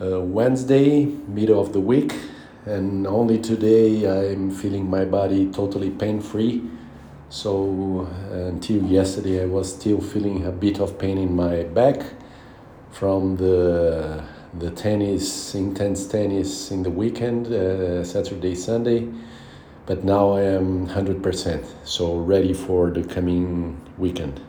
uh, Wednesday, middle of the week, and only today I'm feeling my body totally pain free. So until yesterday, I was still feeling a bit of pain in my back from the the tennis, intense tennis in the weekend, uh, Saturday, Sunday. But now I am 100%, so ready for the coming weekend.